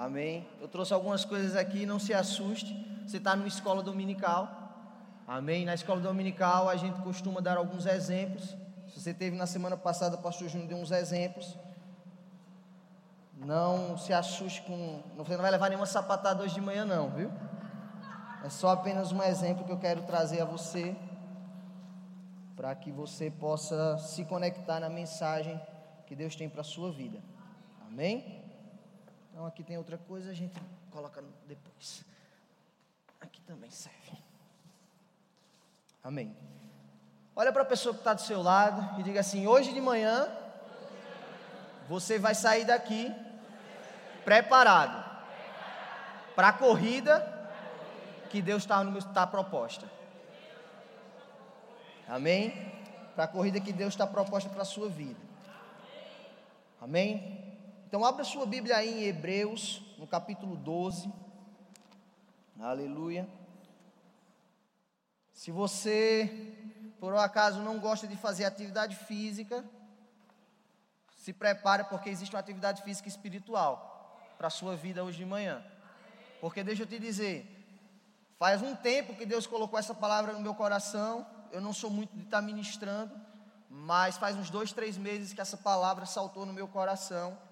Amém. Eu trouxe algumas coisas aqui, não se assuste. Você está numa escola dominical. Amém. Na escola dominical a gente costuma dar alguns exemplos. Se você teve na semana passada, o pastor Júnior deu uns exemplos. Não se assuste com. Você não vai levar nenhuma sapatada hoje de manhã, não, viu? É só apenas um exemplo que eu quero trazer a você. Para que você possa se conectar na mensagem que Deus tem para a sua vida. Amém? Então aqui tem outra coisa, a gente coloca depois. Aqui também serve. Amém. Olha para a pessoa que está do seu lado e diga assim: hoje de manhã você vai sair daqui preparado para a corrida que Deus está tá proposta. Amém? Para a corrida que Deus está proposta para a sua vida. Amém? Então abra sua Bíblia aí em Hebreus, no capítulo 12. Aleluia. Se você, por um acaso, não gosta de fazer atividade física, se prepare porque existe uma atividade física espiritual para a sua vida hoje de manhã. Porque deixa eu te dizer, faz um tempo que Deus colocou essa palavra no meu coração. Eu não sou muito de estar ministrando, mas faz uns dois, três meses que essa palavra saltou no meu coração.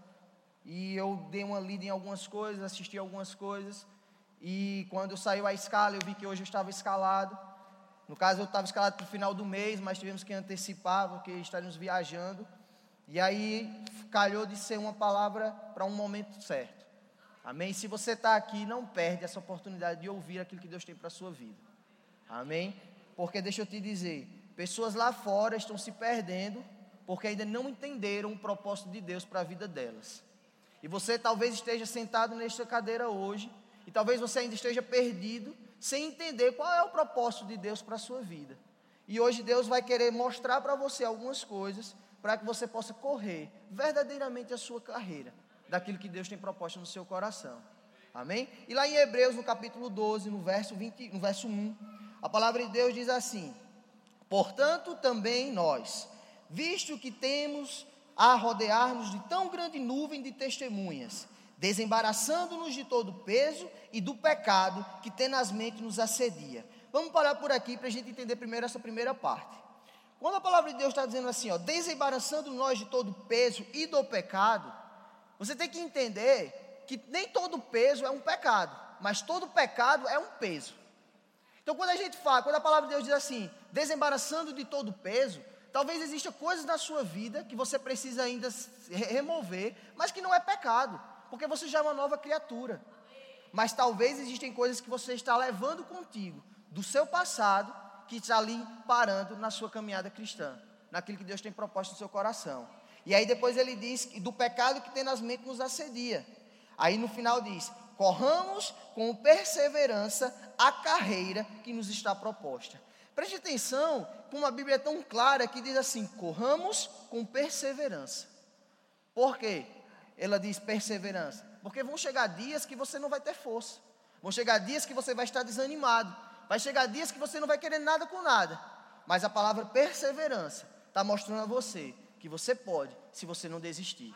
E eu dei uma lida em algumas coisas, assisti algumas coisas. E quando saiu a escala, eu vi que hoje eu estava escalado. No caso, eu estava escalado para o final do mês, mas tivemos que antecipar, porque estaríamos viajando. E aí, calhou de ser uma palavra para um momento certo. Amém? Se você está aqui, não perde essa oportunidade de ouvir aquilo que Deus tem para a sua vida. Amém? Porque deixa eu te dizer, pessoas lá fora estão se perdendo porque ainda não entenderam o propósito de Deus para a vida delas. E você talvez esteja sentado nesta cadeira hoje, e talvez você ainda esteja perdido, sem entender qual é o propósito de Deus para a sua vida. E hoje Deus vai querer mostrar para você algumas coisas para que você possa correr verdadeiramente a sua carreira, daquilo que Deus tem proposto no seu coração. Amém? E lá em Hebreus, no capítulo 12, no verso, 20, no verso 1, a palavra de Deus diz assim: Portanto, também nós, visto que temos a rodear-nos de tão grande nuvem de testemunhas, desembaraçando-nos de todo o peso e do pecado que tenazmente nos assedia. Vamos parar por aqui para a gente entender primeiro essa primeira parte. Quando a palavra de Deus está dizendo assim, ó, desembaraçando nós de todo o peso e do pecado, você tem que entender que nem todo peso é um pecado, mas todo pecado é um peso. Então, quando a gente fala, quando a palavra de Deus diz assim, desembaraçando de todo o peso, talvez existam coisas na sua vida que você precisa ainda remover, mas que não é pecado porque você já é uma nova criatura. Mas talvez existem coisas que você está levando contigo do seu passado que está ali parando na sua caminhada cristã, naquilo que Deus tem proposto no seu coração. E aí depois ele diz do pecado que tem nas mentes nos assedia. Aí no final diz: corramos com perseverança a carreira que nos está proposta. Preste atenção, como a Bíblia é tão clara que diz assim: corramos com perseverança. Por quê? ela diz perseverança? Porque vão chegar dias que você não vai ter força. Vão chegar dias que você vai estar desanimado. Vai chegar dias que você não vai querer nada com nada. Mas a palavra perseverança está mostrando a você que você pode, se você não desistir.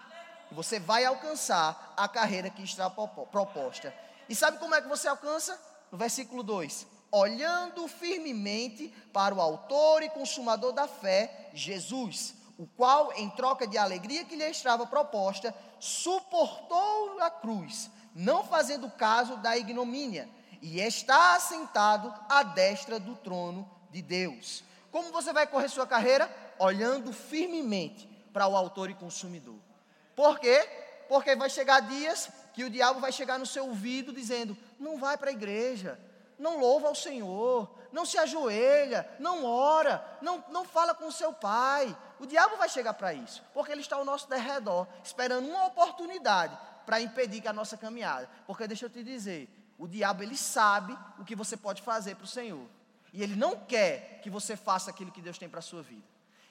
E você vai alcançar a carreira que está proposta. E sabe como é que você alcança? No versículo 2: Olhando firmemente para o Autor e Consumador da fé, Jesus o qual, em troca de alegria que lhe estava proposta, suportou a cruz, não fazendo caso da ignomínia, e está assentado à destra do trono de Deus. Como você vai correr sua carreira? Olhando firmemente para o autor e consumidor. Por quê? Porque vai chegar dias que o diabo vai chegar no seu ouvido dizendo: não vai para a igreja, não louva ao Senhor, não se ajoelha, não ora, não, não fala com o seu pai. O diabo vai chegar para isso, porque ele está ao nosso derredor, esperando uma oportunidade para impedir que a nossa caminhada. Porque deixa eu te dizer, o diabo ele sabe o que você pode fazer para o Senhor. E ele não quer que você faça aquilo que Deus tem para a sua vida.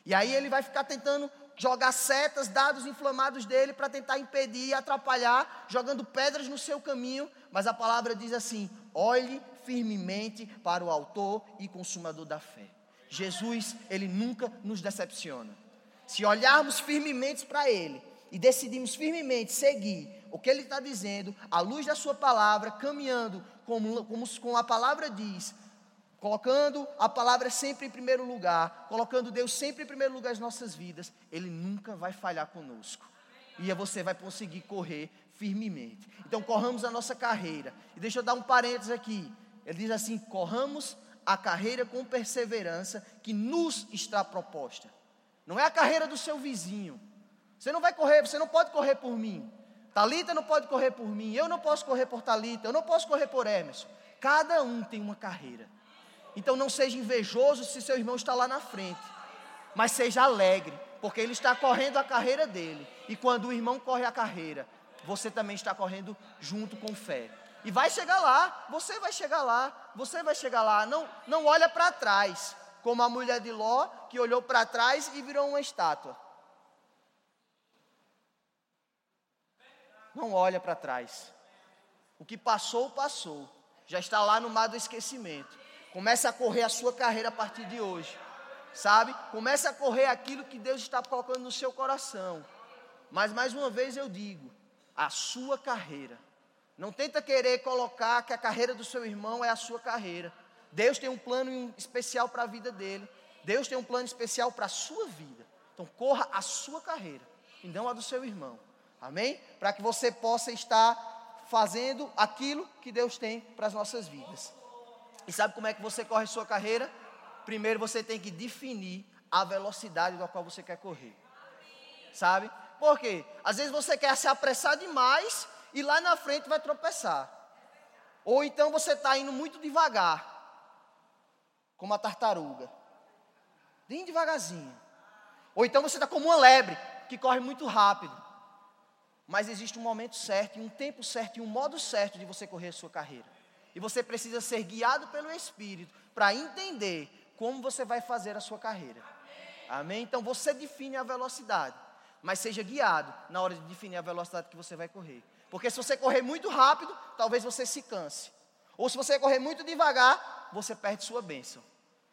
E aí ele vai ficar tentando jogar setas, dados inflamados dele para tentar impedir e atrapalhar, jogando pedras no seu caminho, mas a palavra diz assim: olhe firmemente para o autor e consumador da fé. Jesus, ele nunca nos decepciona. Se olharmos firmemente para ele e decidirmos firmemente seguir, o que ele está dizendo, à luz da sua palavra, caminhando como, como, como a palavra diz, colocando a palavra sempre em primeiro lugar, colocando Deus sempre em primeiro lugar nas nossas vidas, Ele nunca vai falhar conosco. E você vai conseguir correr firmemente. Então, corramos a nossa carreira. E deixa eu dar um parênteses aqui. Ele diz assim: corramos a carreira com perseverança que nos está proposta. Não é a carreira do seu vizinho. Você não vai correr, você não pode correr por mim. Talita não pode correr por mim, eu não posso correr por Talita, eu não posso correr por Emerson. Cada um tem uma carreira. Então não seja invejoso se seu irmão está lá na frente, mas seja alegre, porque ele está correndo a carreira dele. E quando o irmão corre a carreira, você também está correndo junto com fé. E vai chegar lá, você vai chegar lá, você vai chegar lá. Não, não olha para trás, como a mulher de Ló que olhou para trás e virou uma estátua. Não olha para trás. O que passou, passou. Já está lá no mar do esquecimento. Comece a correr a sua carreira a partir de hoje. Sabe? Comece a correr aquilo que Deus está colocando no seu coração. Mas mais uma vez eu digo, a sua carreira. Não tenta querer colocar que a carreira do seu irmão é a sua carreira. Deus tem um plano especial para a vida dele. Deus tem um plano especial para a sua vida. Então corra a sua carreira e não a do seu irmão. Amém? Para que você possa estar fazendo aquilo que Deus tem para as nossas vidas. E sabe como é que você corre sua carreira? Primeiro você tem que definir a velocidade da qual você quer correr. Sabe? Por quê? Às vezes você quer se apressar demais e lá na frente vai tropeçar. Ou então você está indo muito devagar, como a tartaruga, bem devagarzinho. Ou então você está como uma lebre, que corre muito rápido. Mas existe um momento certo, um tempo certo e um modo certo de você correr a sua carreira. E você precisa ser guiado pelo Espírito para entender como você vai fazer a sua carreira. Amém? Então você define a velocidade, mas seja guiado na hora de definir a velocidade que você vai correr. Porque se você correr muito rápido, talvez você se canse. Ou se você correr muito devagar, você perde sua bênção.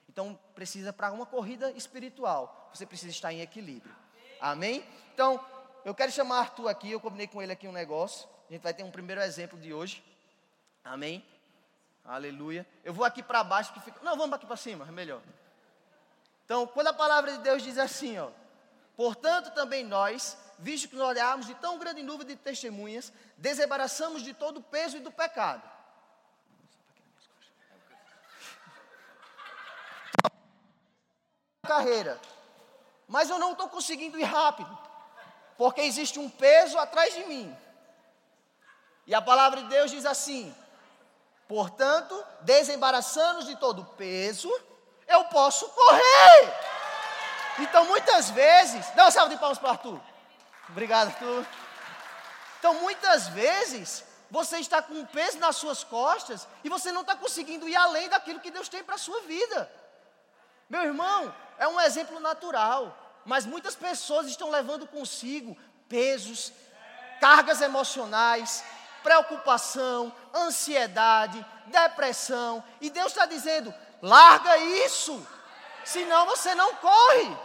Então precisa para uma corrida espiritual, você precisa estar em equilíbrio. Amém? Então, eu quero chamar Arthur aqui, eu combinei com ele aqui um negócio. A gente vai ter um primeiro exemplo de hoje. Amém? Aleluia. Eu vou aqui para baixo que fica. Não, vamos aqui para cima, é melhor. Então, quando a palavra de Deus diz assim, ó. Portanto, também nós, visto que nos olharmos de tão grande nuvem de testemunhas, desembaraçamos de todo o peso e do pecado. Carreira. Mas eu não estou conseguindo ir rápido. Porque existe um peso atrás de mim. E a palavra de Deus diz assim: Portanto, desembaraçando de todo peso, eu posso correr. Então, muitas vezes, dá uma salva de palmas para Arthur. Obrigado, Arthur. Então, muitas vezes, você está com um peso nas suas costas e você não está conseguindo ir além daquilo que Deus tem para a sua vida. Meu irmão, é um exemplo natural, mas muitas pessoas estão levando consigo pesos, cargas emocionais, preocupação, ansiedade, depressão. E Deus está dizendo: larga isso, senão você não corre.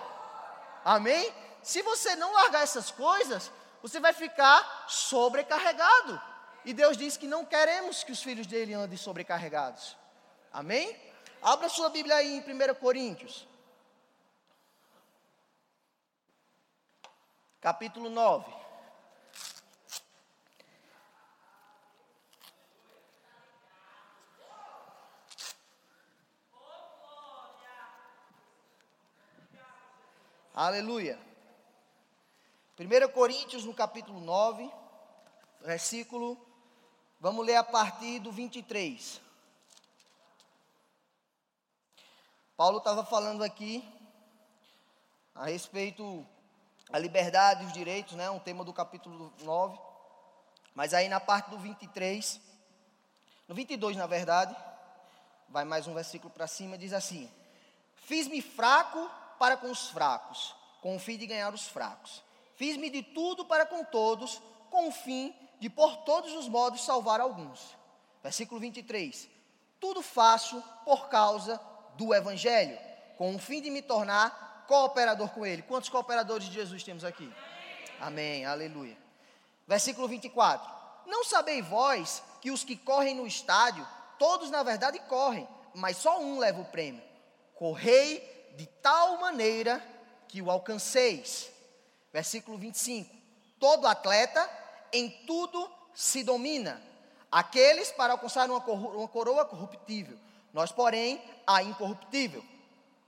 Amém? Se você não largar essas coisas, você vai ficar sobrecarregado. E Deus diz que não queremos que os filhos dele andem sobrecarregados. Amém? Abra sua Bíblia aí em 1 Coríntios. Capítulo 9. Aleluia. 1 Coríntios, no capítulo 9, versículo, vamos ler a partir do 23. Paulo estava falando aqui a respeito da liberdade e os direitos, né, um tema do capítulo 9. Mas aí na parte do 23, no 22 na verdade, vai mais um versículo para cima, diz assim: Fiz-me fraco para com os fracos, com o fim de ganhar os fracos. Fiz-me de tudo para com todos, com o fim de por todos os modos salvar alguns. Versículo 23. Tudo faço por causa do Evangelho, com o fim de me tornar cooperador com Ele. Quantos cooperadores de Jesus temos aqui? Amém, aleluia. Versículo 24: Não sabeis vós que os que correm no estádio, todos na verdade correm, mas só um leva o prêmio. Correi de tal maneira que o alcanceis. Versículo 25: Todo atleta em tudo se domina. Aqueles para alcançar uma coroa corruptível, nós, porém, a incorruptível.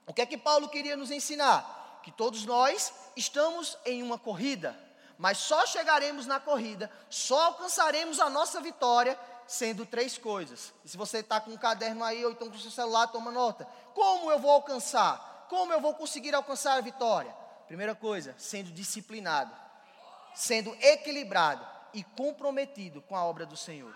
O que é que Paulo queria nos ensinar? Que todos nós estamos em uma corrida, mas só chegaremos na corrida, só alcançaremos a nossa vitória sendo três coisas. E se você está com um caderno aí ou então com o seu celular, toma nota. Como eu vou alcançar? Como eu vou conseguir alcançar a vitória? Primeira coisa, sendo disciplinado, sendo equilibrado e comprometido com a obra do Senhor.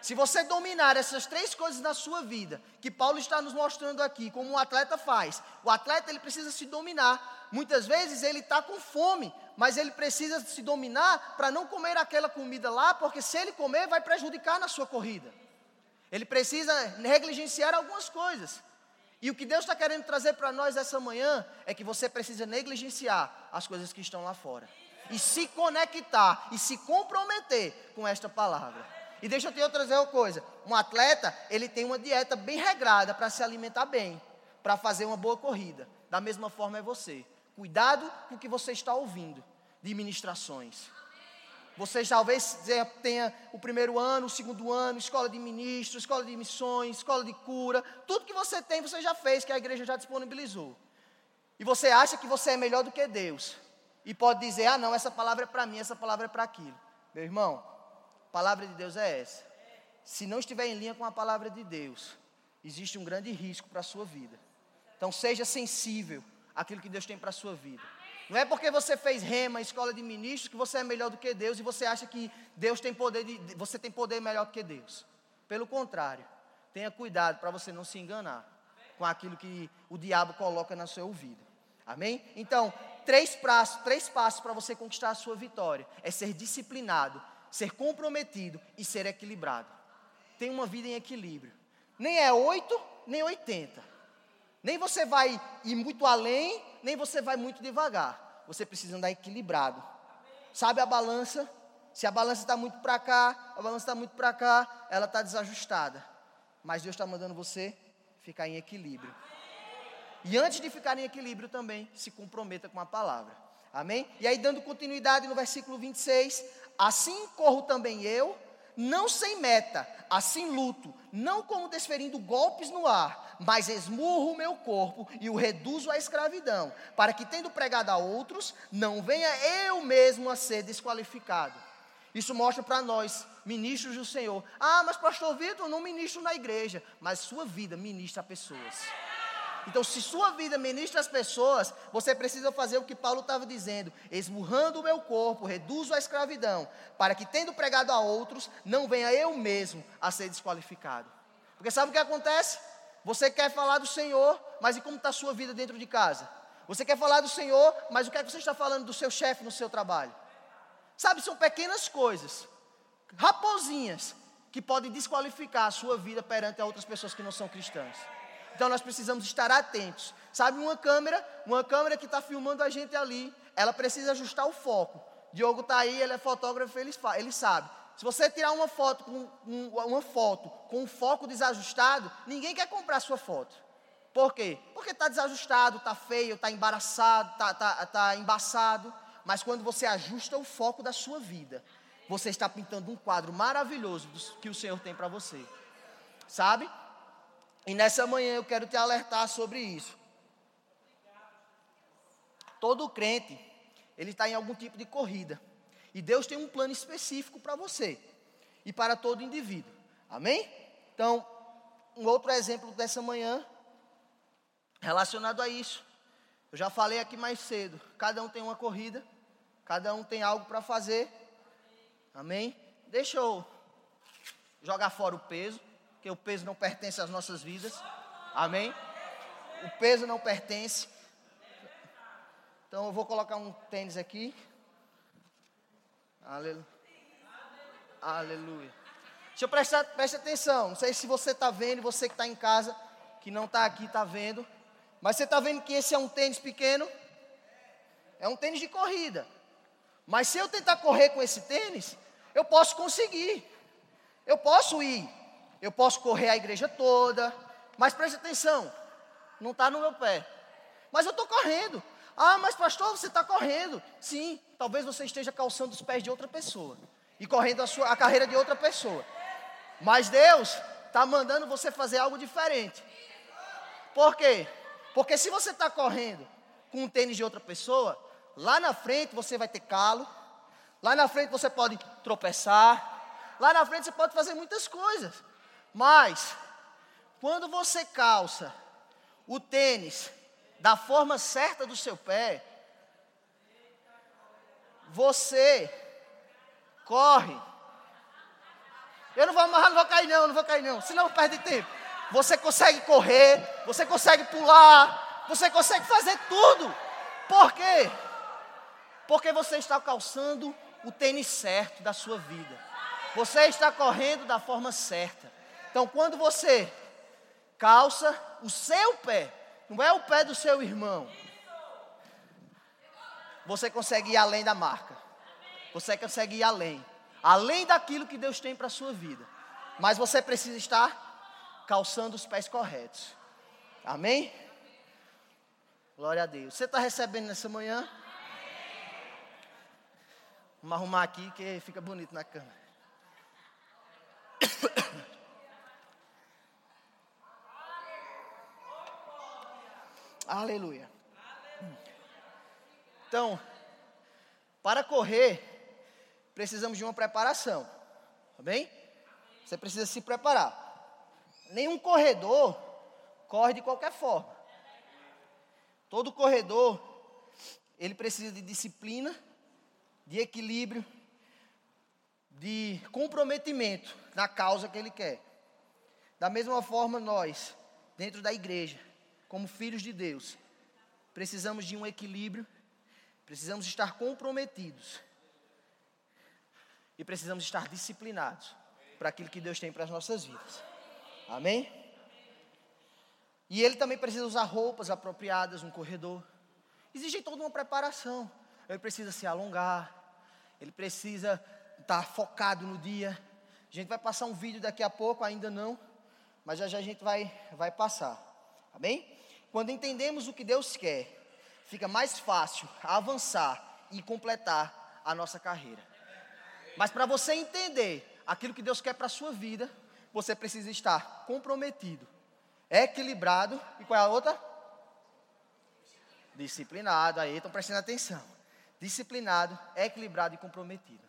Se você dominar essas três coisas na sua vida, que Paulo está nos mostrando aqui, como um atleta faz, o atleta ele precisa se dominar. Muitas vezes ele está com fome, mas ele precisa se dominar para não comer aquela comida lá, porque se ele comer vai prejudicar na sua corrida. Ele precisa negligenciar algumas coisas. E o que Deus está querendo trazer para nós essa manhã é que você precisa negligenciar as coisas que estão lá fora. E se conectar e se comprometer com esta palavra. E deixa eu te trazer uma coisa: um atleta, ele tem uma dieta bem regrada para se alimentar bem, para fazer uma boa corrida. Da mesma forma é você. Cuidado com o que você está ouvindo de ministrações. Você talvez tenha o primeiro ano, o segundo ano, escola de ministros, escola de missões, escola de cura, tudo que você tem, você já fez, que a igreja já disponibilizou. E você acha que você é melhor do que Deus. E pode dizer: ah, não, essa palavra é para mim, essa palavra é para aquilo. Meu irmão, palavra de Deus é essa. Se não estiver em linha com a palavra de Deus, existe um grande risco para a sua vida. Então seja sensível àquilo que Deus tem para a sua vida. Não é porque você fez rema, escola de ministros, que você é melhor do que Deus e você acha que Deus tem poder de, você tem poder melhor do que Deus. Pelo contrário, tenha cuidado para você não se enganar com aquilo que o diabo coloca na sua ouvido. Amém? Então, três passos, três passos para você conquistar a sua vitória é ser disciplinado, ser comprometido e ser equilibrado. Tem uma vida em equilíbrio. Nem é 8, nem 80. Nem você vai ir muito além, nem você vai muito devagar. Você precisa andar equilibrado. Sabe a balança? Se a balança está muito para cá, a balança está muito para cá, ela está desajustada. Mas Deus está mandando você ficar em equilíbrio. E antes de ficar em equilíbrio também, se comprometa com a palavra. Amém? E aí, dando continuidade no versículo 26, assim corro também eu, não sem meta, assim luto, não como desferindo golpes no ar, mas esmurro o meu corpo e o reduzo à escravidão, para que, tendo pregado a outros, não venha eu mesmo a ser desqualificado. Isso mostra para nós, ministros do Senhor. Ah, mas pastor Vitor, não ministro na igreja, mas sua vida ministra a pessoas. Então, se sua vida ministra as pessoas, você precisa fazer o que Paulo estava dizendo: esmurrando o meu corpo, reduzo a escravidão, para que, tendo pregado a outros, não venha eu mesmo a ser desqualificado. Porque sabe o que acontece? Você quer falar do Senhor, mas e como está a sua vida dentro de casa? Você quer falar do Senhor, mas o que é que você está falando do seu chefe no seu trabalho? Sabe, são pequenas coisas, raposinhas, que podem desqualificar a sua vida perante outras pessoas que não são cristãs. Então nós precisamos estar atentos. Sabe uma câmera, uma câmera que está filmando a gente ali, ela precisa ajustar o foco. Diogo está aí, ele é fotógrafo, ele, ele sabe. Se você tirar uma foto com um, uma foto com um foco desajustado, ninguém quer comprar sua foto. Por quê? Porque está desajustado, está feio, está embaraçado, está tá, tá embaçado. Mas quando você ajusta o foco da sua vida, você está pintando um quadro maravilhoso que o Senhor tem para você. Sabe? E nessa manhã eu quero te alertar sobre isso. Todo crente, ele está em algum tipo de corrida. E Deus tem um plano específico para você e para todo indivíduo. Amém? Então, um outro exemplo dessa manhã, relacionado a isso. Eu já falei aqui mais cedo. Cada um tem uma corrida, cada um tem algo para fazer. Amém? Deixa eu jogar fora o peso porque o peso não pertence às nossas vidas. Amém? O peso não pertence. Então eu vou colocar um tênis aqui. Aleluia. Aleluia. Deixa eu prestar, preste atenção. Não sei se você está vendo, você que está em casa, que não está aqui, está vendo. Mas você está vendo que esse é um tênis pequeno? É um tênis de corrida. Mas se eu tentar correr com esse tênis, eu posso conseguir. Eu posso ir. Eu posso correr a igreja toda. Mas preste atenção, não está no meu pé. Mas eu estou correndo. Ah, mas pastor, você está correndo. Sim, talvez você esteja calçando os pés de outra pessoa. E correndo a, sua, a carreira de outra pessoa. Mas Deus está mandando você fazer algo diferente. Por quê? Porque se você está correndo com um tênis de outra pessoa, lá na frente você vai ter calo, lá na frente você pode tropeçar, lá na frente você pode fazer muitas coisas. Mas, quando você calça o tênis da forma certa do seu pé, você corre. Eu não vou amarrar, não vou cair não, não vou cair não, senão perde tempo. Você consegue correr, você consegue pular, você consegue fazer tudo. Por quê? Porque você está calçando o tênis certo da sua vida. Você está correndo da forma certa. Então, quando você calça o seu pé, não é o pé do seu irmão, você consegue ir além da marca. Você consegue ir além. Além daquilo que Deus tem para a sua vida. Mas você precisa estar calçando os pés corretos. Amém? Glória a Deus. Você está recebendo nessa manhã? Vamos arrumar aqui que fica bonito na cama. Aleluia. Então, para correr, precisamos de uma preparação. Tá bem? Você precisa se preparar. Nenhum corredor corre de qualquer forma. Todo corredor, ele precisa de disciplina, de equilíbrio, de comprometimento na causa que ele quer. Da mesma forma, nós, dentro da igreja, como filhos de Deus, precisamos de um equilíbrio, precisamos estar comprometidos e precisamos estar disciplinados para aquilo que Deus tem para as nossas vidas. Amém? E ele também precisa usar roupas apropriadas no corredor. Existe toda uma preparação. Ele precisa se alongar, ele precisa estar focado no dia. A gente vai passar um vídeo daqui a pouco, ainda não, mas já já a gente vai, vai passar. Amém? Quando entendemos o que Deus quer, fica mais fácil avançar e completar a nossa carreira. Mas para você entender aquilo que Deus quer para a sua vida, você precisa estar comprometido, equilibrado e qual é a outra? Disciplinado. Aí estão prestando atenção. Disciplinado, equilibrado e comprometido.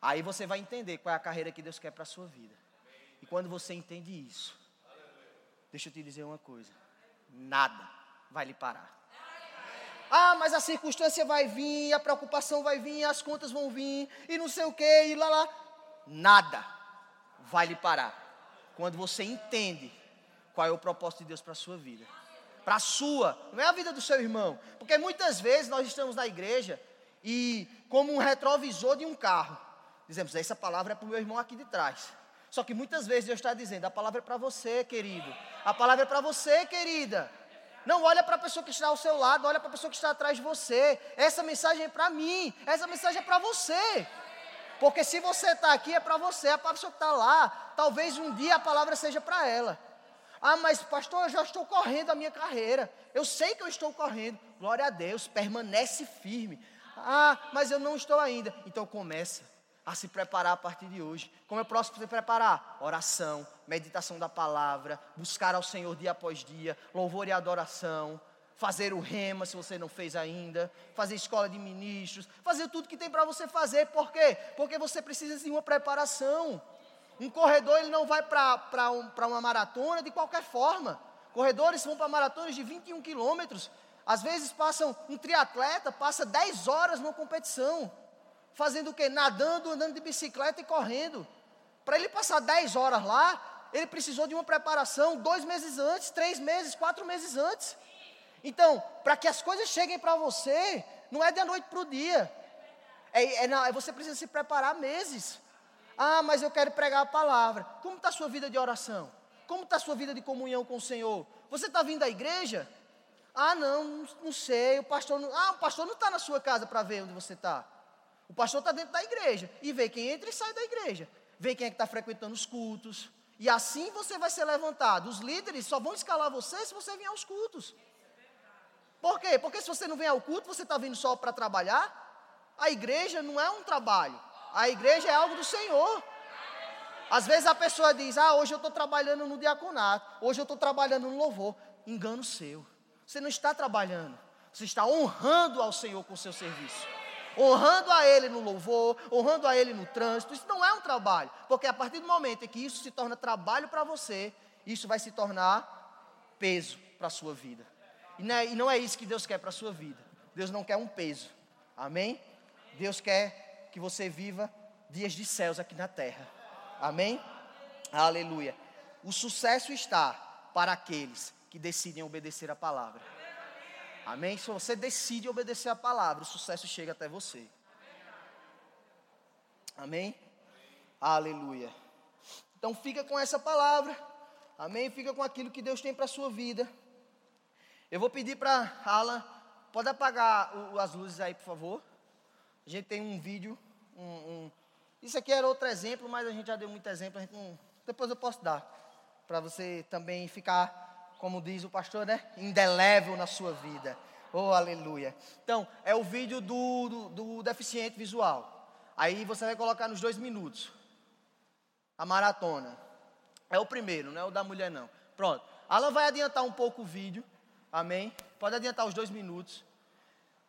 Aí você vai entender qual é a carreira que Deus quer para a sua vida. E quando você entende isso, deixa eu te dizer uma coisa: nada vai lhe parar. Ah, mas a circunstância vai vir, a preocupação vai vir, as contas vão vir, e não sei o que, e lá lá. Nada vai lhe parar. Quando você entende qual é o propósito de Deus para a sua vida. Para a sua, não é a vida do seu irmão. Porque muitas vezes nós estamos na igreja e, como um retrovisor de um carro, dizemos: essa palavra é para o meu irmão aqui de trás. Só que muitas vezes Deus está dizendo: a palavra é para você, querido. A palavra é para você, querida. Não olha para a pessoa que está ao seu lado, olha para a pessoa que está atrás de você. Essa mensagem é para mim, essa mensagem é para você. Porque se você está aqui é para você, a pessoa que está lá, talvez um dia a palavra seja para ela. Ah, mas pastor, eu já estou correndo a minha carreira. Eu sei que eu estou correndo. Glória a Deus, permanece firme. Ah, mas eu não estou ainda. Então começa a se preparar a partir de hoje. Como eu posso se preparar? Oração, meditação da palavra, buscar ao Senhor dia após dia, louvor e adoração, fazer o rema se você não fez ainda, fazer escola de ministros, fazer tudo que tem para você fazer. Por quê? Porque você precisa de uma preparação. Um corredor ele não vai para um, uma maratona de qualquer forma. Corredores vão para maratonas de 21 quilômetros. Às vezes passam um triatleta, passa 10 horas numa competição. Fazendo o quê? Nadando, andando de bicicleta e correndo. Para ele passar 10 horas lá, ele precisou de uma preparação dois meses antes, três meses, quatro meses antes. Então, para que as coisas cheguem para você, não é da noite para o dia. É, é, não, é, você precisa se preparar meses. Ah, mas eu quero pregar a palavra. Como está a sua vida de oração? Como está a sua vida de comunhão com o Senhor? Você está vindo à igreja? Ah, não, não, sei. O pastor não, ah, o pastor não está na sua casa para ver onde você está. O pastor está dentro da igreja e vê quem entra e sai da igreja. Vê quem é que está frequentando os cultos. E assim você vai ser levantado. Os líderes só vão escalar você se você vier aos cultos. Por quê? Porque se você não vem ao culto, você está vindo só para trabalhar. A igreja não é um trabalho. A igreja é algo do Senhor. Às vezes a pessoa diz: Ah, hoje eu estou trabalhando no diaconato, hoje eu estou trabalhando no louvor. Engano seu. Você não está trabalhando, você está honrando ao Senhor com o seu serviço. Honrando a Ele no louvor, honrando a Ele no trânsito. Isso não é um trabalho, porque a partir do momento em que isso se torna trabalho para você, isso vai se tornar peso para a sua vida. E não, é, e não é isso que Deus quer para a sua vida. Deus não quer um peso. Amém? Deus quer que você viva dias de céus aqui na terra. Amém? Aleluia. O sucesso está para aqueles que decidem obedecer a palavra. Amém? Se você decide obedecer a palavra, o sucesso chega até você. Amém? Aleluia. Então fica com essa palavra. Amém? Fica com aquilo que Deus tem para a sua vida. Eu vou pedir para Alan, pode apagar o, as luzes aí, por favor. A gente tem um vídeo, um, um, isso aqui era outro exemplo, mas a gente já deu muito exemplo. Não, depois eu posso dar, para você também ficar, como diz o pastor, né? Indelével na sua vida. Oh, aleluia. Então, é o vídeo do, do, do deficiente visual. Aí você vai colocar nos dois minutos. A maratona. É o primeiro, não é o da mulher, não. Pronto. Alan vai adiantar um pouco o vídeo. Amém? Pode adiantar os dois minutos.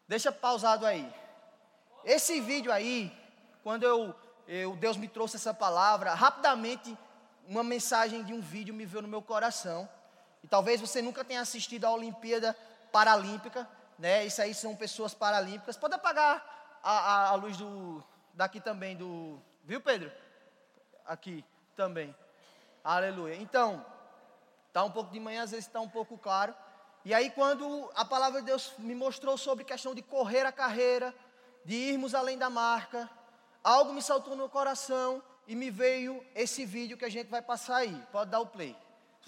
Deixa pausado aí. Esse vídeo aí, quando eu, eu, Deus me trouxe essa palavra, rapidamente uma mensagem de um vídeo me veio no meu coração. E talvez você nunca tenha assistido a Olimpíada Paralímpica, né? Isso aí são pessoas paralímpicas. Pode apagar a, a, a luz do daqui também do, viu Pedro? Aqui também. Aleluia. Então, tá um pouco de manhã, às vezes está um pouco claro. E aí quando a palavra de Deus me mostrou sobre questão de correr a carreira, de irmos além da marca, algo me saltou no coração e me veio esse vídeo que a gente vai passar aí. Pode dar o play.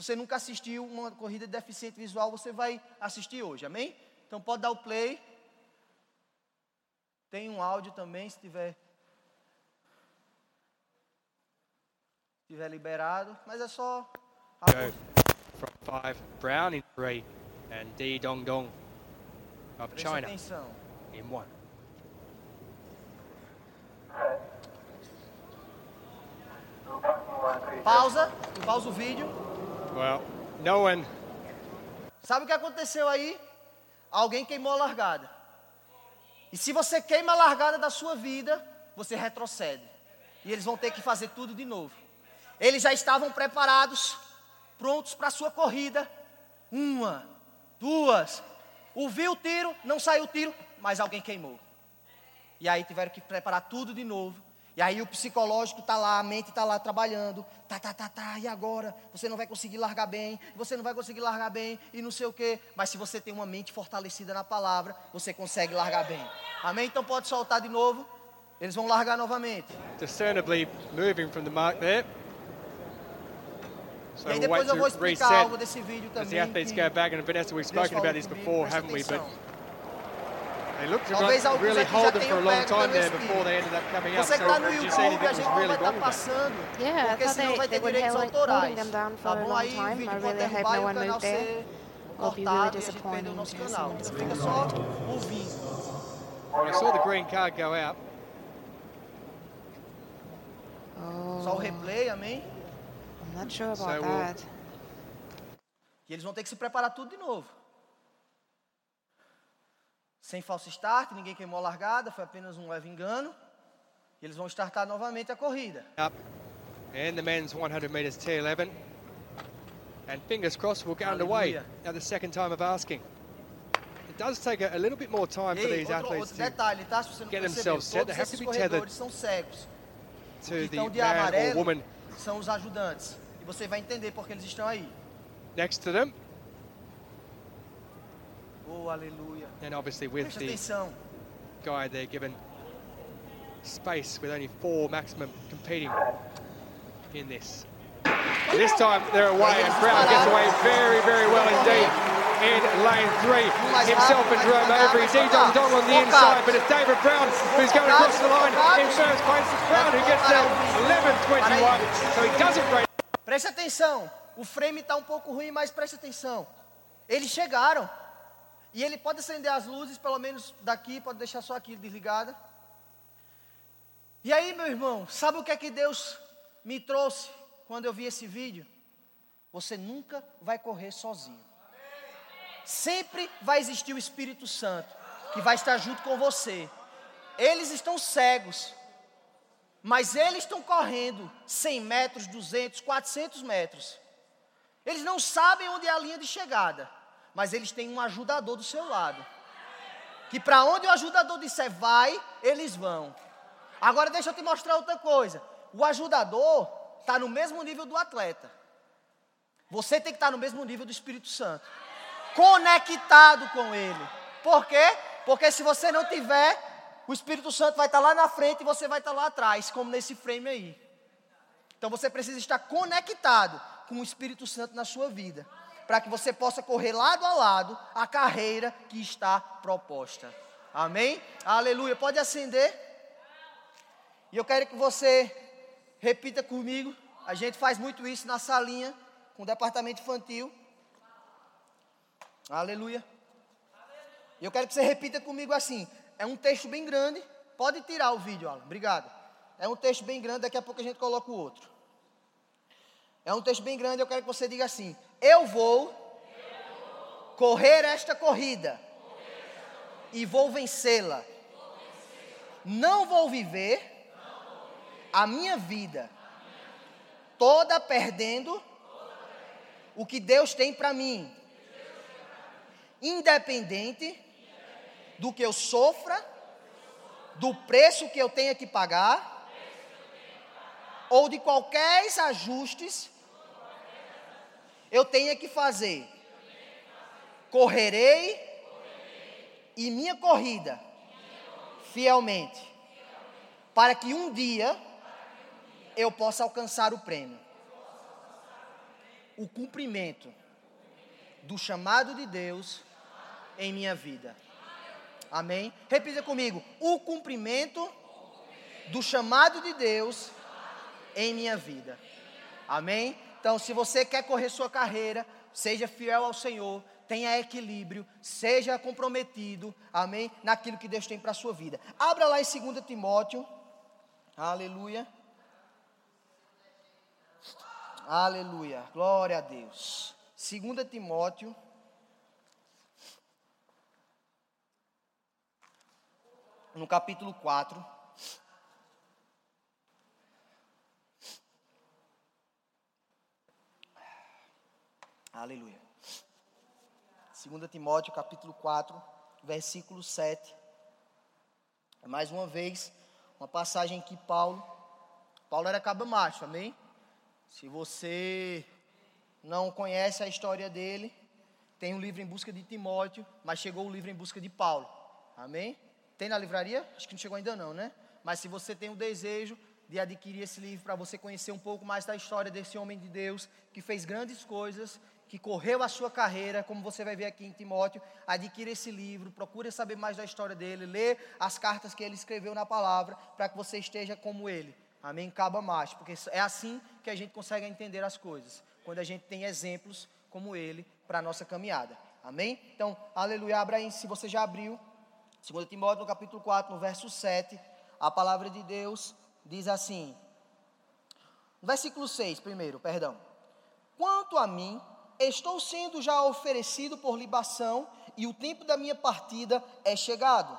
Se você nunca assistiu uma corrida de deficiente visual, você vai assistir hoje, amém? Então pode dar o play. Tem um áudio também, se tiver. Se tiver liberado, mas é só. Front five, Brown in three, and Di Dong Dong of Preste China atenção. in one. Pausa, pausa o vídeo. Well, no one Sabe o que aconteceu aí? Alguém queimou a largada. E se você queima a largada da sua vida, você retrocede. E eles vão ter que fazer tudo de novo. Eles já estavam preparados, prontos para a sua corrida. Uma, duas. Ouviu o tiro, não saiu o tiro, mas alguém queimou. E aí tiveram que preparar tudo de novo. E aí o psicológico está lá, a mente está lá trabalhando. Tá, tá, tá, tá. E agora? Você não vai conseguir largar bem. Você não vai conseguir largar bem. E não sei o quê. Mas se você tem uma mente fortalecida na palavra, você consegue largar bem. Amém? Então pode soltar de novo. Eles vão largar novamente. discernibly moving from the mark there. So e aí depois eu vou explicar algo desse vídeo as the também. athletes go back. And Vanessa, we've spoken about this before, haven't we? But atenção. they looked to Talvez alguns really aqui já hold them for a tenham long pego time pelo there espírito. before they ended up coming up. Você que So está no did you see YouTube, a gente não really vai estar passando. Porque senão they, vai they ter direitos autorais. Tá bom? Aí o vídeo pode derrubar e o canal ser cortado e a gente perde o nosso canal. Então fica só ouvindo. I saw the green card go out, Só o Oh, replay, amém? I'm not sure So about we'll- that. E eles vão ter que se preparar tudo de novo. Sem falso start, ninguém queimou a largada, foi apenas um leve engano. E eles vão startar novamente a corrida. up, and the men's 100 metres T11. And fingers crossed, we'll get underway. Now the second time of asking. It does take a, a little bit more time for Ei, these outro, athletes outro to, detalhe, tá? Se você não get themselves set, they have to be tethered são cegos. to the man or amarelo woman são os ajudantes. E você vai entender porque eles estão aí. next to them. Oh. And obviously with Presta the atenção. guy there given space with only four maximum competing in this. This time they're away and Brown gets away very, very well indeed. in lane three. Himself and Jerome Overy, D. Dong. Dong on the inside, but it's David Brown who's going across the line in first place. It's Brown who gets there 11.21, so he doesn't break. Preste atenção. O frame está um pouco ruim, mas preste atenção. Eles chegaram. E ele pode acender as luzes, pelo menos daqui, pode deixar só aqui desligada. E aí, meu irmão, sabe o que é que Deus me trouxe quando eu vi esse vídeo? Você nunca vai correr sozinho. Sempre vai existir o Espírito Santo que vai estar junto com você. Eles estão cegos, mas eles estão correndo 100 metros, 200, 400 metros. Eles não sabem onde é a linha de chegada, mas eles têm um ajudador do seu lado. Que para onde o ajudador disser vai, eles vão. Agora deixa eu te mostrar outra coisa. O ajudador está no mesmo nível do atleta. Você tem que estar no mesmo nível do Espírito Santo. Conectado com ele. Por quê? Porque se você não tiver, o Espírito Santo vai estar lá na frente e você vai estar lá atrás, como nesse frame aí. Então você precisa estar conectado com o Espírito Santo na sua vida, para que você possa correr lado a lado a carreira que está proposta. Amém? Aleluia. Pode acender. E eu quero que você repita comigo. A gente faz muito isso na salinha com o departamento infantil. Aleluia. E eu quero que você repita comigo assim. É um texto bem grande. Pode tirar o vídeo, Alan. Obrigado. É um texto bem grande, daqui a pouco a gente coloca o outro. É um texto bem grande, eu quero que você diga assim: Eu vou correr esta corrida e vou vencê-la. Não vou viver a minha vida toda perdendo o que Deus tem para mim. Independente do que eu sofra, do preço que eu tenha que pagar, ou de qualquer ajustes eu tenha que fazer. Correrei e minha corrida fielmente, para que um dia eu possa alcançar o prêmio. O cumprimento do chamado de Deus em minha vida. Amém? Repita comigo: o cumprimento do chamado de Deus em minha vida. Amém? Então, se você quer correr sua carreira, seja fiel ao Senhor, tenha equilíbrio, seja comprometido, amém? Naquilo que Deus tem para a sua vida. Abra lá em 2 Timóteo, aleluia. Aleluia, glória a Deus. 2 Timóteo. No capítulo 4. Aleluia. 2 Timóteo capítulo 4, versículo 7. Mais uma vez, uma passagem que Paulo, Paulo era cabo macho, amém? Se você não conhece a história dele, tem um livro em busca de Timóteo, mas chegou o livro em busca de Paulo, amém? Tem na livraria? Acho que não chegou ainda não, né? Mas se você tem o desejo de adquirir esse livro para você conhecer um pouco mais da história desse homem de Deus que fez grandes coisas, que correu a sua carreira, como você vai ver aqui em Timóteo, adquira esse livro, procure saber mais da história dele, lê as cartas que ele escreveu na palavra, para que você esteja como ele. Amém? Caba mais, porque é assim que a gente consegue entender as coisas, quando a gente tem exemplos como ele para a nossa caminhada. Amém? Então, aleluia, abra aí, se você já abriu, 2 Timóteo no capítulo 4, no verso 7, a palavra de Deus diz assim, no versículo 6, primeiro, perdão. Quanto a mim, estou sendo já oferecido por libação e o tempo da minha partida é chegado.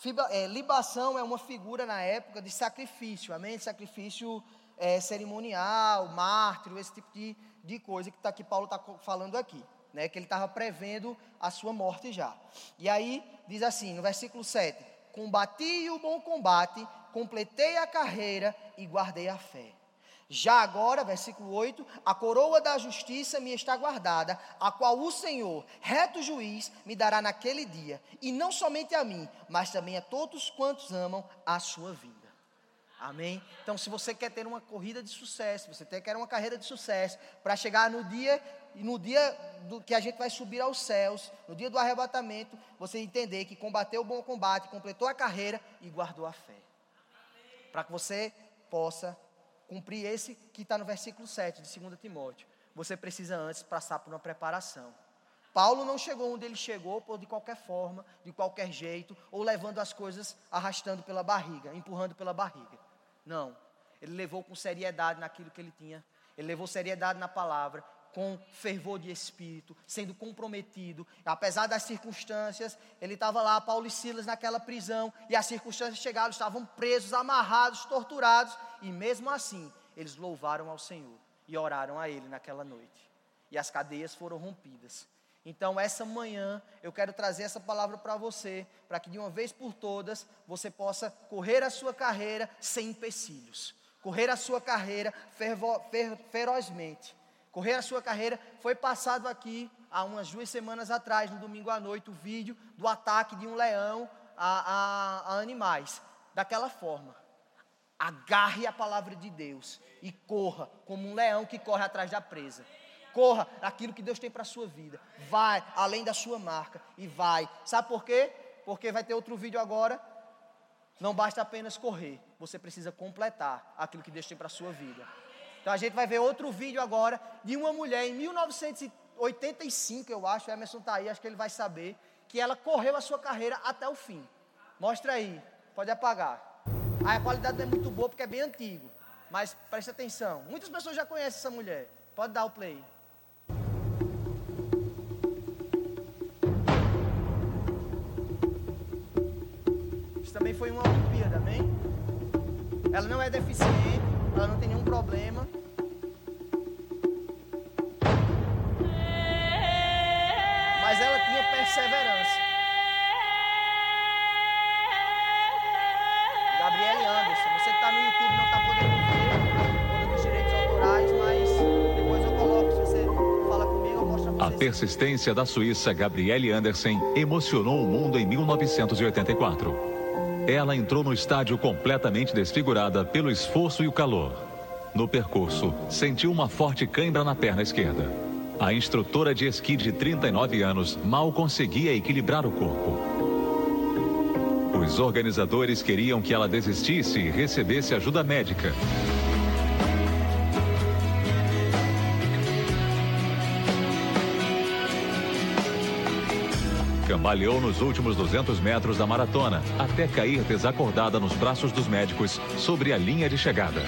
Fiba, é, libação é uma figura na época de sacrifício, amém? Sacrifício é, cerimonial, mártiro, esse tipo de, de coisa que, tá, que Paulo está falando aqui, né? Que ele estava prevendo a sua morte já. E aí diz assim, no versículo 7: Combati o bom combate, completei a carreira e guardei a fé. Já agora, versículo 8: a coroa da justiça me está guardada, a qual o Senhor, reto juiz, me dará naquele dia, e não somente a mim, mas também a todos quantos amam a sua vida. Amém? Então, se você quer ter uma corrida de sucesso, você quer uma carreira de sucesso, para chegar no dia e no dia do, que a gente vai subir aos céus, no dia do arrebatamento, você entender que combateu o bom combate, completou a carreira e guardou a fé. Para que você possa cumprir esse que está no versículo 7 de 2 Timóteo. Você precisa antes passar por uma preparação. Paulo não chegou onde ele chegou por de qualquer forma, de qualquer jeito, ou levando as coisas arrastando pela barriga, empurrando pela barriga. Não. Ele levou com seriedade naquilo que ele tinha. Ele levou seriedade na palavra, com fervor de espírito, sendo comprometido. Apesar das circunstâncias, ele estava lá, Paulo e Silas, naquela prisão, e as circunstâncias chegaram, estavam presos, amarrados, torturados, e mesmo assim, eles louvaram ao Senhor e oraram a Ele naquela noite. E as cadeias foram rompidas. Então, essa manhã, eu quero trazer essa palavra para você, para que de uma vez por todas você possa correr a sua carreira sem empecilhos, correr a sua carreira fervo, fer, ferozmente. Correr a sua carreira foi passado aqui há umas duas semanas atrás, no domingo à noite, o vídeo do ataque de um leão a, a, a animais. Daquela forma, agarre a palavra de Deus e corra como um leão que corre atrás da presa. Corra aquilo que Deus tem para a sua vida. Vai além da sua marca e vai. Sabe por quê? Porque vai ter outro vídeo agora. Não basta apenas correr, você precisa completar aquilo que Deus tem para a sua vida. Então a gente vai ver outro vídeo agora de uma mulher em 1985, eu acho, Emerson está aí, acho que ele vai saber, que ela correu a sua carreira até o fim. Mostra aí, pode apagar. Aí a qualidade não é muito boa porque é bem antigo, mas preste atenção. Muitas pessoas já conhecem essa mulher. Pode dar o play. Isso também foi uma Olimpíada, amém? Ela não é deficiente, ela não tem nenhum problema. Perseverança. Gabriele Anderson, você que está no YouTube não está podendo ver, por dos direitos autorais, mas depois eu coloco, se você fala comigo, eu mostro A vocês. persistência da suíça Gabriele Andersen emocionou o mundo em 1984. Ela entrou no estádio completamente desfigurada pelo esforço e o calor. No percurso, sentiu uma forte cãibra na perna esquerda. A instrutora de esqui de 39 anos mal conseguia equilibrar o corpo. Os organizadores queriam que ela desistisse e recebesse ajuda médica. Cambaleou nos últimos 200 metros da maratona, até cair desacordada nos braços dos médicos sobre a linha de chegada.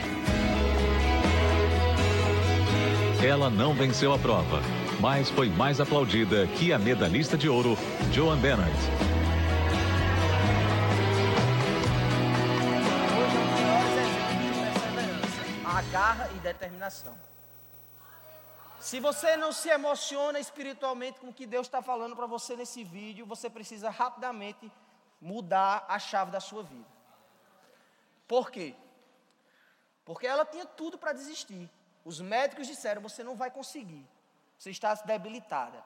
Ela não venceu a prova, mas foi mais aplaudida que a medalhista de ouro, Joan Bennett. A garra e determinação. Se você não se emociona espiritualmente com o que Deus está falando para você nesse vídeo, você precisa rapidamente mudar a chave da sua vida. Por quê? Porque ela tinha tudo para desistir. Os médicos disseram: você não vai conseguir, você está debilitada.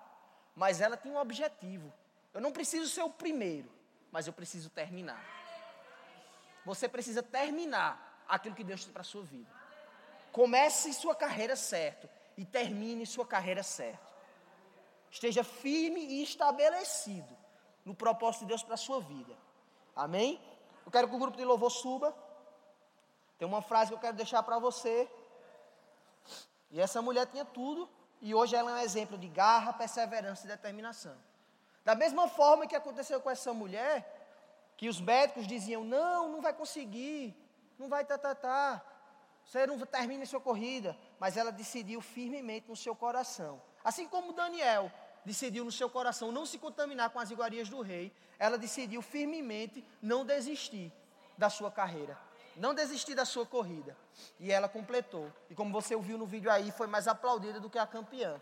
Mas ela tinha um objetivo: eu não preciso ser o primeiro, mas eu preciso terminar. Você precisa terminar aquilo que Deus tem para a sua vida. Comece sua carreira certo e termine sua carreira certo. Esteja firme e estabelecido no propósito de Deus para a sua vida. Amém? Eu quero que o grupo de louvor suba. Tem uma frase que eu quero deixar para você. E essa mulher tinha tudo, e hoje ela é um exemplo de garra, perseverança e determinação. Da mesma forma que aconteceu com essa mulher, que os médicos diziam: não, não vai conseguir, não vai tá, tá, tá. Você não termina sua corrida, mas ela decidiu firmemente no seu coração. Assim como Daniel decidiu no seu coração não se contaminar com as iguarias do rei, ela decidiu firmemente não desistir da sua carreira, não desistir da sua corrida. E ela completou. E como você ouviu no vídeo aí, foi mais aplaudida do que a campeã.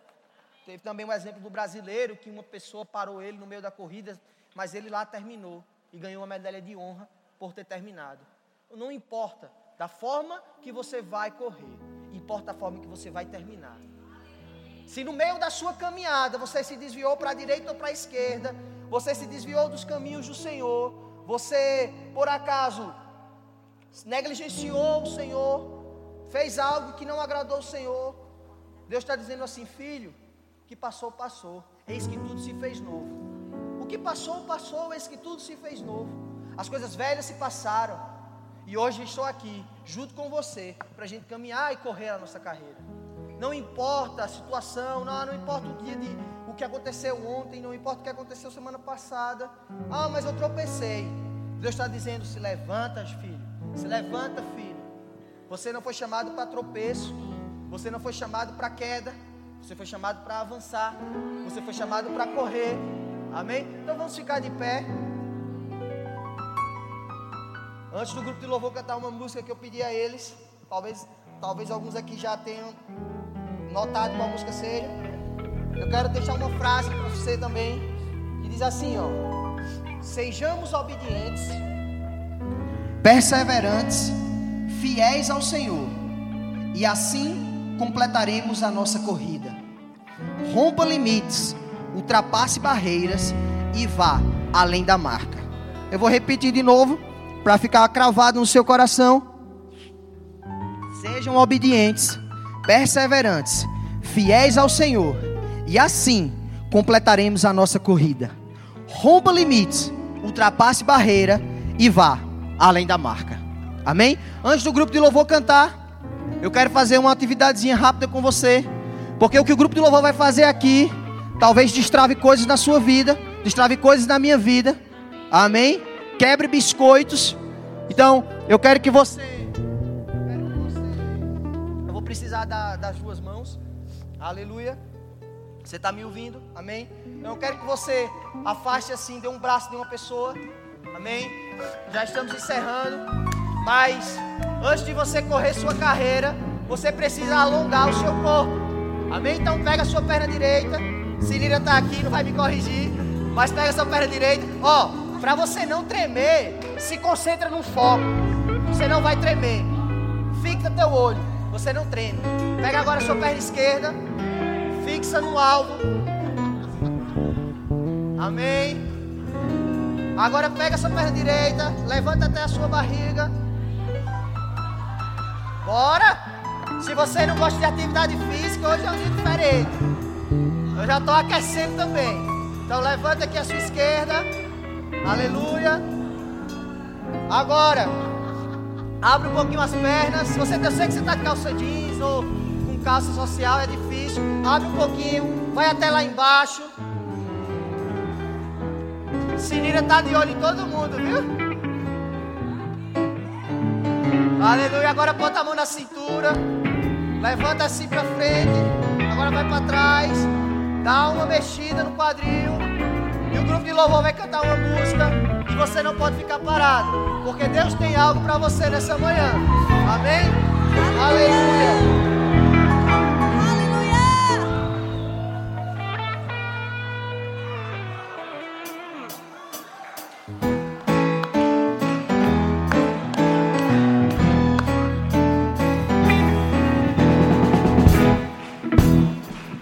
Teve também um exemplo do brasileiro, que uma pessoa parou ele no meio da corrida, mas ele lá terminou e ganhou uma medalha de honra por ter terminado. Não importa da forma que você vai correr, importa a forma que você vai terminar. Se no meio da sua caminhada você se desviou para a direita ou para a esquerda, você se desviou dos caminhos do Senhor, você por acaso negligenciou o Senhor, fez algo que não agradou o Senhor, Deus está dizendo assim, filho, que passou, passou. Eis que tudo se fez novo. O que passou, passou, eis que tudo se fez novo. As coisas velhas se passaram. E hoje estou aqui, junto com você, para a gente caminhar e correr a nossa carreira. Não importa a situação, não, não importa o dia de o que aconteceu ontem, não importa o que aconteceu semana passada. Ah, mas eu tropecei. Deus está dizendo: se levanta, filho. Se levanta, filho. Você não foi chamado para tropeço. Você não foi chamado para queda. Você foi chamado para avançar. Você foi chamado para correr. Amém? Então vamos ficar de pé. Antes do grupo de louvor cantar uma música que eu pedi a eles. Talvez, talvez alguns aqui já tenham notado qual música seja. Eu quero deixar uma frase para você também. Que diz assim, ó. Sejamos obedientes, perseverantes, fiéis ao Senhor. E assim completaremos a nossa corrida. Rompa limites, ultrapasse barreiras e vá além da marca. Eu vou repetir de novo para ficar cravado no seu coração. Sejam obedientes, perseverantes, fiéis ao Senhor, e assim completaremos a nossa corrida. Rompa limites, ultrapasse barreira e vá além da marca. Amém? Antes do grupo de louvor cantar, eu quero fazer uma atividadezinha rápida com você, porque o que o grupo de louvor vai fazer aqui, talvez destrave coisas na sua vida, destrave coisas na minha vida. Amém? Quebre biscoitos. Então, eu quero que você. Eu vou precisar da, das duas mãos. Aleluia. Você está me ouvindo? Amém? Então, eu quero que você afaste assim, dê um braço de uma pessoa. Amém? Já estamos encerrando. Mas antes de você correr sua carreira, você precisa alongar o seu corpo. Amém? Então pega a sua perna direita. Cirila está aqui, não vai me corrigir. Mas pega a sua perna direita. Ó, para você não tremer, se concentra no foco. Você não vai tremer. Fixa teu olho. Você não treme. Pega agora a sua perna esquerda. Fixa no alvo. Amém. Agora pega sua perna direita. Levanta até a sua barriga. Bora! Se você não gosta de atividade física, hoje é um dia diferente. Eu já estou aquecendo também. Então levanta aqui a sua esquerda. Aleluia. Agora, abre um pouquinho as pernas. Se você, eu sei que você está com calça jeans ou com calça social, é difícil. Abre um pouquinho. Vai até lá embaixo. Sinira está de olho em todo mundo, viu? Aleluia. Agora bota a mão na cintura. Levanta assim para frente. Agora vai para trás. Dá uma mexida no quadril. E o grupo de louvor vai cantar uma música. E você não pode ficar parado. Porque Deus tem algo para você nessa manhã. Amém? Aleluia. Aleluia!